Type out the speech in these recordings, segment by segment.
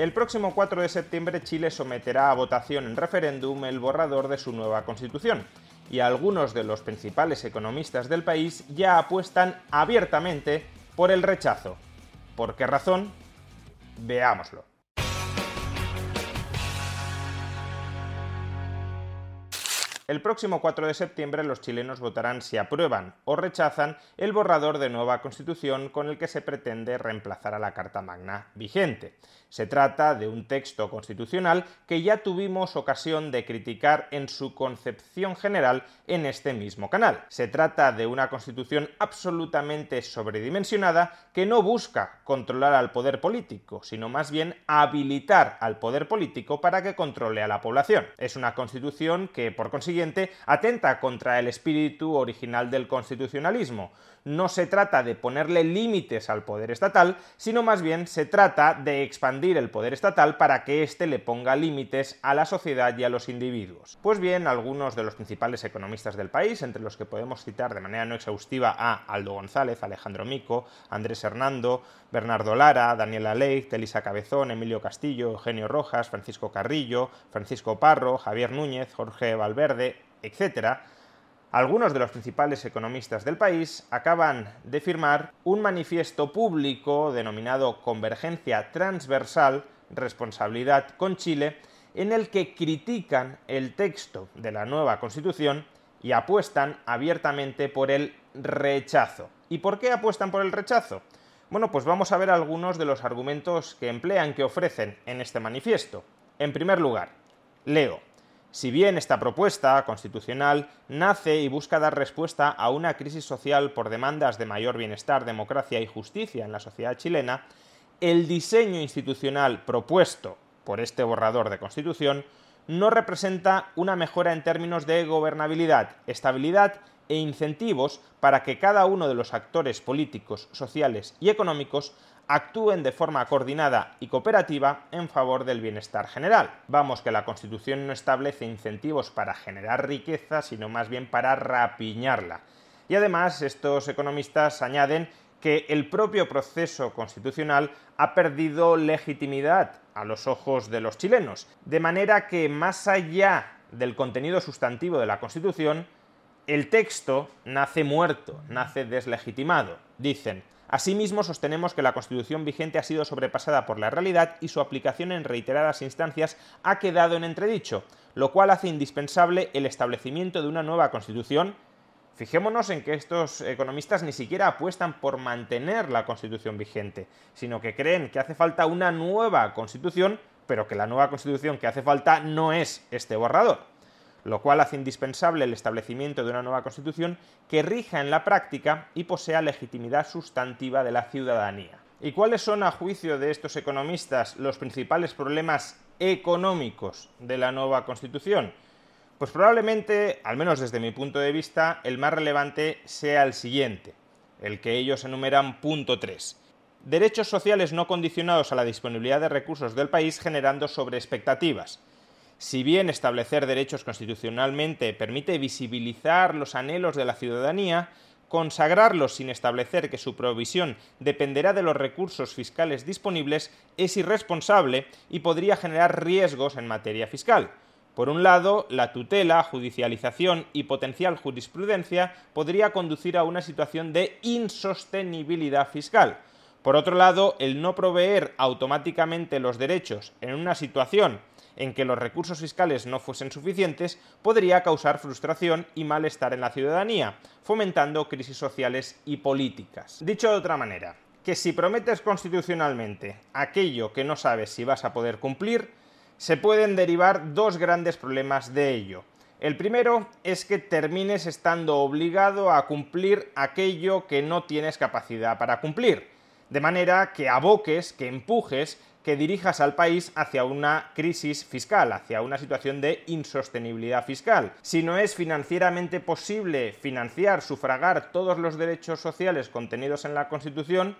El próximo 4 de septiembre Chile someterá a votación en referéndum el borrador de su nueva constitución. Y algunos de los principales economistas del país ya apuestan abiertamente por el rechazo. ¿Por qué razón? Veámoslo. El próximo 4 de septiembre los chilenos votarán si aprueban o rechazan el borrador de nueva constitución con el que se pretende reemplazar a la Carta Magna vigente. Se trata de un texto constitucional que ya tuvimos ocasión de criticar en su concepción general en este mismo canal. Se trata de una constitución absolutamente sobredimensionada que no busca controlar al poder político, sino más bien habilitar al poder político para que controle a la población. Es una constitución que, por consiguiente, atenta contra el espíritu original del constitucionalismo. No se trata de ponerle límites al poder estatal, sino más bien se trata de expandir el poder estatal para que éste le ponga límites a la sociedad y a los individuos. Pues bien, algunos de los principales economistas del país, entre los que podemos citar de manera no exhaustiva a Aldo González, Alejandro Mico, Andrés Hernando, Bernardo Lara, Daniela Leith, Elisa Cabezón, Emilio Castillo, Eugenio Rojas, Francisco Carrillo, Francisco Parro, Javier Núñez, Jorge Valverde, etc., algunos de los principales economistas del país acaban de firmar un manifiesto público denominado Convergencia Transversal, Responsabilidad con Chile, en el que critican el texto de la nueva Constitución y apuestan abiertamente por el rechazo. ¿Y por qué apuestan por el rechazo? Bueno, pues vamos a ver algunos de los argumentos que emplean, que ofrecen en este manifiesto. En primer lugar, leo. Si bien esta propuesta constitucional nace y busca dar respuesta a una crisis social por demandas de mayor bienestar, democracia y justicia en la sociedad chilena, el diseño institucional propuesto por este borrador de constitución no representa una mejora en términos de gobernabilidad, estabilidad e incentivos para que cada uno de los actores políticos, sociales y económicos actúen de forma coordinada y cooperativa en favor del bienestar general. Vamos que la Constitución no establece incentivos para generar riqueza, sino más bien para rapiñarla. Y además, estos economistas añaden que el propio proceso constitucional ha perdido legitimidad a los ojos de los chilenos, de manera que más allá del contenido sustantivo de la Constitución, el texto nace muerto, nace deslegitimado. Dicen, Asimismo, sostenemos que la Constitución vigente ha sido sobrepasada por la realidad y su aplicación en reiteradas instancias ha quedado en entredicho, lo cual hace indispensable el establecimiento de una nueva Constitución. Fijémonos en que estos economistas ni siquiera apuestan por mantener la Constitución vigente, sino que creen que hace falta una nueva Constitución, pero que la nueva Constitución que hace falta no es este borrador lo cual hace indispensable el establecimiento de una nueva Constitución que rija en la práctica y posea legitimidad sustantiva de la ciudadanía. ¿Y cuáles son, a juicio de estos economistas, los principales problemas económicos de la nueva Constitución? Pues probablemente, al menos desde mi punto de vista, el más relevante sea el siguiente, el que ellos enumeran punto 3. Derechos sociales no condicionados a la disponibilidad de recursos del país generando sobreexpectativas si bien establecer derechos constitucionalmente permite visibilizar los anhelos de la ciudadanía, consagrarlos sin establecer que su provisión dependerá de los recursos fiscales disponibles es irresponsable y podría generar riesgos en materia fiscal. Por un lado, la tutela, judicialización y potencial jurisprudencia podría conducir a una situación de insostenibilidad fiscal. Por otro lado, el no proveer automáticamente los derechos en una situación en que los recursos fiscales no fuesen suficientes podría causar frustración y malestar en la ciudadanía, fomentando crisis sociales y políticas. Dicho de otra manera, que si prometes constitucionalmente aquello que no sabes si vas a poder cumplir, se pueden derivar dos grandes problemas de ello. El primero es que termines estando obligado a cumplir aquello que no tienes capacidad para cumplir de manera que aboques, que empujes, que dirijas al país hacia una crisis fiscal, hacia una situación de insostenibilidad fiscal. Si no es financieramente posible financiar, sufragar todos los derechos sociales contenidos en la Constitución,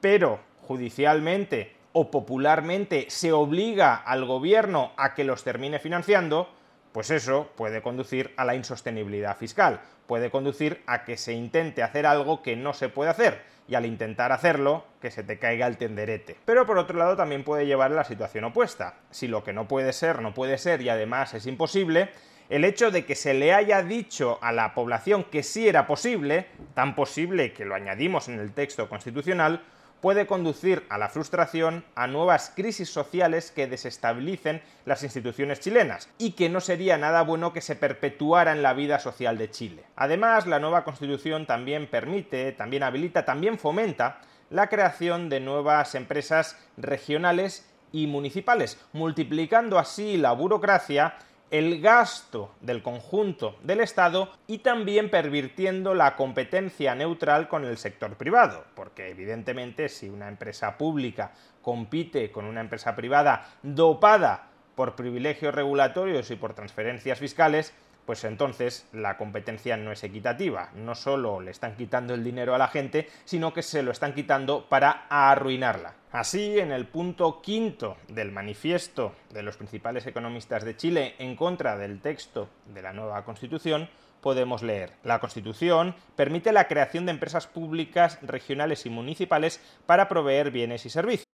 pero judicialmente o popularmente se obliga al gobierno a que los termine financiando, pues eso puede conducir a la insostenibilidad fiscal, puede conducir a que se intente hacer algo que no se puede hacer y al intentar hacerlo, que se te caiga el tenderete. Pero por otro lado también puede llevar a la situación opuesta. Si lo que no puede ser, no puede ser y además es imposible, el hecho de que se le haya dicho a la población que sí era posible, tan posible que lo añadimos en el texto constitucional, puede conducir a la frustración, a nuevas crisis sociales que desestabilicen las instituciones chilenas y que no sería nada bueno que se perpetuara en la vida social de Chile. Además, la nueva constitución también permite, también habilita, también fomenta la creación de nuevas empresas regionales y municipales, multiplicando así la burocracia el gasto del conjunto del Estado y también pervirtiendo la competencia neutral con el sector privado, porque evidentemente si una empresa pública compite con una empresa privada dopada por privilegios regulatorios y por transferencias fiscales, pues entonces la competencia no es equitativa. No solo le están quitando el dinero a la gente, sino que se lo están quitando para arruinarla. Así, en el punto quinto del manifiesto de los principales economistas de Chile en contra del texto de la nueva Constitución, podemos leer. La Constitución permite la creación de empresas públicas, regionales y municipales para proveer bienes y servicios.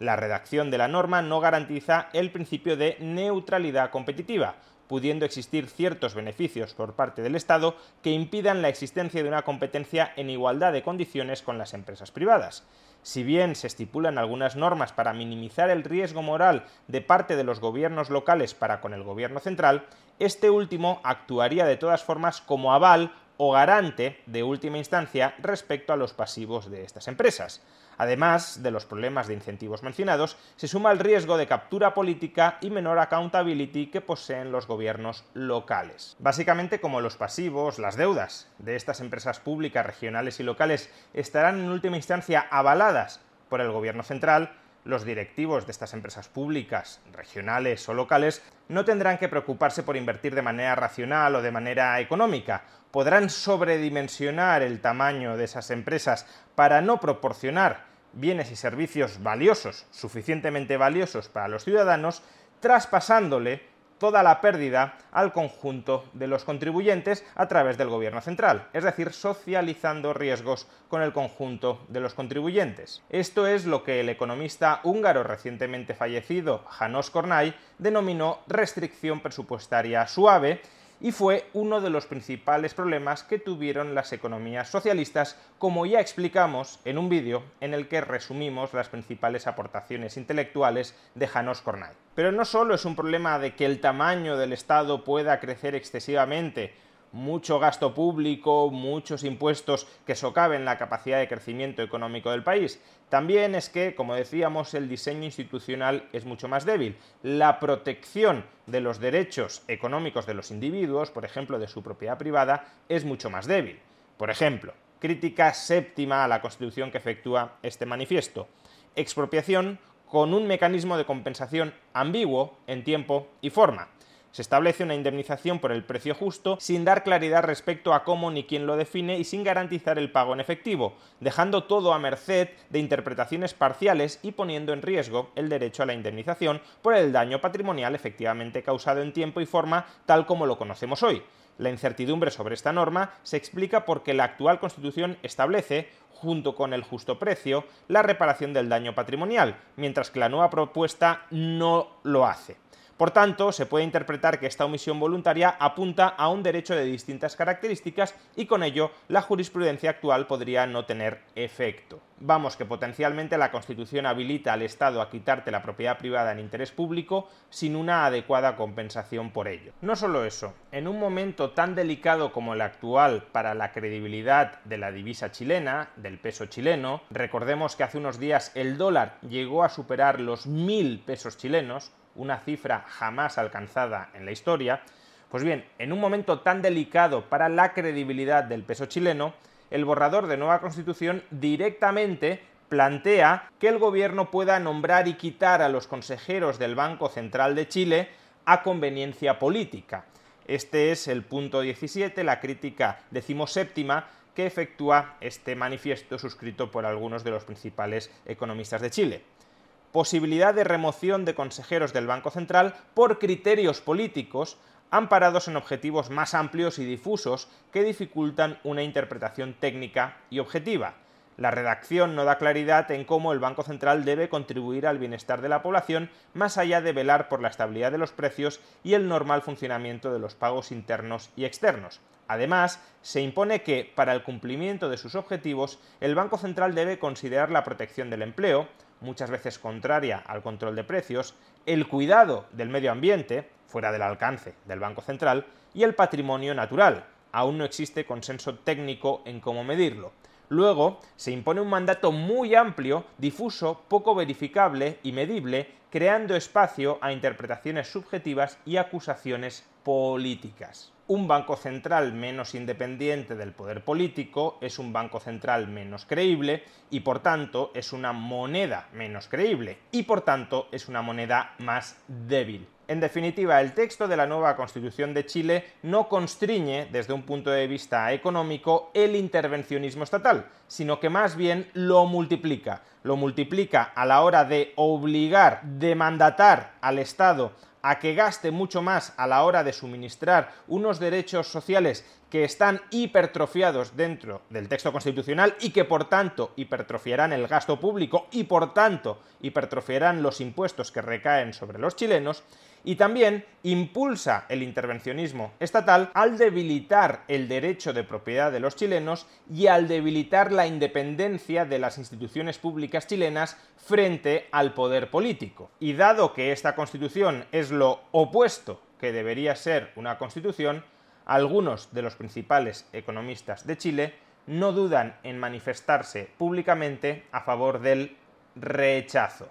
La redacción de la norma no garantiza el principio de neutralidad competitiva, pudiendo existir ciertos beneficios por parte del Estado que impidan la existencia de una competencia en igualdad de condiciones con las empresas privadas. Si bien se estipulan algunas normas para minimizar el riesgo moral de parte de los gobiernos locales para con el gobierno central, este último actuaría de todas formas como aval o garante de última instancia respecto a los pasivos de estas empresas. Además de los problemas de incentivos mencionados, se suma el riesgo de captura política y menor accountability que poseen los gobiernos locales. Básicamente, como los pasivos, las deudas de estas empresas públicas, regionales y locales estarán en última instancia avaladas por el gobierno central, los directivos de estas empresas públicas, regionales o locales, no tendrán que preocuparse por invertir de manera racional o de manera económica. Podrán sobredimensionar el tamaño de esas empresas para no proporcionar bienes y servicios valiosos, suficientemente valiosos para los ciudadanos, traspasándole toda la pérdida al conjunto de los contribuyentes a través del gobierno central, es decir, socializando riesgos con el conjunto de los contribuyentes. Esto es lo que el economista húngaro recientemente fallecido, Janos Kornay, denominó restricción presupuestaria suave y fue uno de los principales problemas que tuvieron las economías socialistas, como ya explicamos en un vídeo en el que resumimos las principales aportaciones intelectuales de Janos Kornay. Pero no solo es un problema de que el tamaño del Estado pueda crecer excesivamente, mucho gasto público, muchos impuestos que socaven la capacidad de crecimiento económico del país. También es que, como decíamos, el diseño institucional es mucho más débil. La protección de los derechos económicos de los individuos, por ejemplo, de su propiedad privada, es mucho más débil. Por ejemplo, crítica séptima a la Constitución que efectúa este manifiesto. Expropiación con un mecanismo de compensación ambiguo en tiempo y forma se establece una indemnización por el precio justo sin dar claridad respecto a cómo ni quién lo define y sin garantizar el pago en efectivo, dejando todo a merced de interpretaciones parciales y poniendo en riesgo el derecho a la indemnización por el daño patrimonial efectivamente causado en tiempo y forma tal como lo conocemos hoy. La incertidumbre sobre esta norma se explica porque la actual Constitución establece junto con el justo precio, la reparación del daño patrimonial, mientras que la nueva propuesta no lo hace. Por tanto, se puede interpretar que esta omisión voluntaria apunta a un derecho de distintas características y con ello la jurisprudencia actual podría no tener efecto. Vamos que potencialmente la Constitución habilita al Estado a quitarte la propiedad privada en interés público sin una adecuada compensación por ello. No solo eso, en un momento tan delicado como el actual para la credibilidad de la divisa chilena, del peso chileno, recordemos que hace unos días el dólar llegó a superar los mil pesos chilenos, una cifra jamás alcanzada en la historia, pues bien, en un momento tan delicado para la credibilidad del peso chileno, el borrador de nueva constitución directamente plantea que el gobierno pueda nombrar y quitar a los consejeros del Banco Central de Chile a conveniencia política. Este es el punto 17, la crítica decimoséptima que efectúa este manifiesto suscrito por algunos de los principales economistas de Chile posibilidad de remoción de consejeros del Banco Central por criterios políticos amparados en objetivos más amplios y difusos que dificultan una interpretación técnica y objetiva. La redacción no da claridad en cómo el Banco Central debe contribuir al bienestar de la población más allá de velar por la estabilidad de los precios y el normal funcionamiento de los pagos internos y externos. Además, se impone que, para el cumplimiento de sus objetivos, el Banco Central debe considerar la protección del empleo, muchas veces contraria al control de precios, el cuidado del medio ambiente, fuera del alcance del Banco Central, y el patrimonio natural. Aún no existe consenso técnico en cómo medirlo. Luego, se impone un mandato muy amplio, difuso, poco verificable y medible, creando espacio a interpretaciones subjetivas y acusaciones políticas. Un banco central menos independiente del poder político es un banco central menos creíble y por tanto es una moneda menos creíble y por tanto es una moneda más débil. En definitiva, el texto de la nueva Constitución de Chile no constriñe, desde un punto de vista económico, el intervencionismo estatal, sino que más bien lo multiplica. Lo multiplica a la hora de obligar, de mandatar al Estado a que gaste mucho más a la hora de suministrar unos derechos sociales que están hipertrofiados dentro del texto constitucional y que por tanto hipertrofiarán el gasto público y por tanto hipertrofiarán los impuestos que recaen sobre los chilenos, y también impulsa el intervencionismo estatal al debilitar el derecho de propiedad de los chilenos y al debilitar la independencia de las instituciones públicas chilenas frente al poder político. Y dado que esta constitución es lo opuesto que debería ser una constitución, algunos de los principales economistas de Chile no dudan en manifestarse públicamente a favor del rechazo.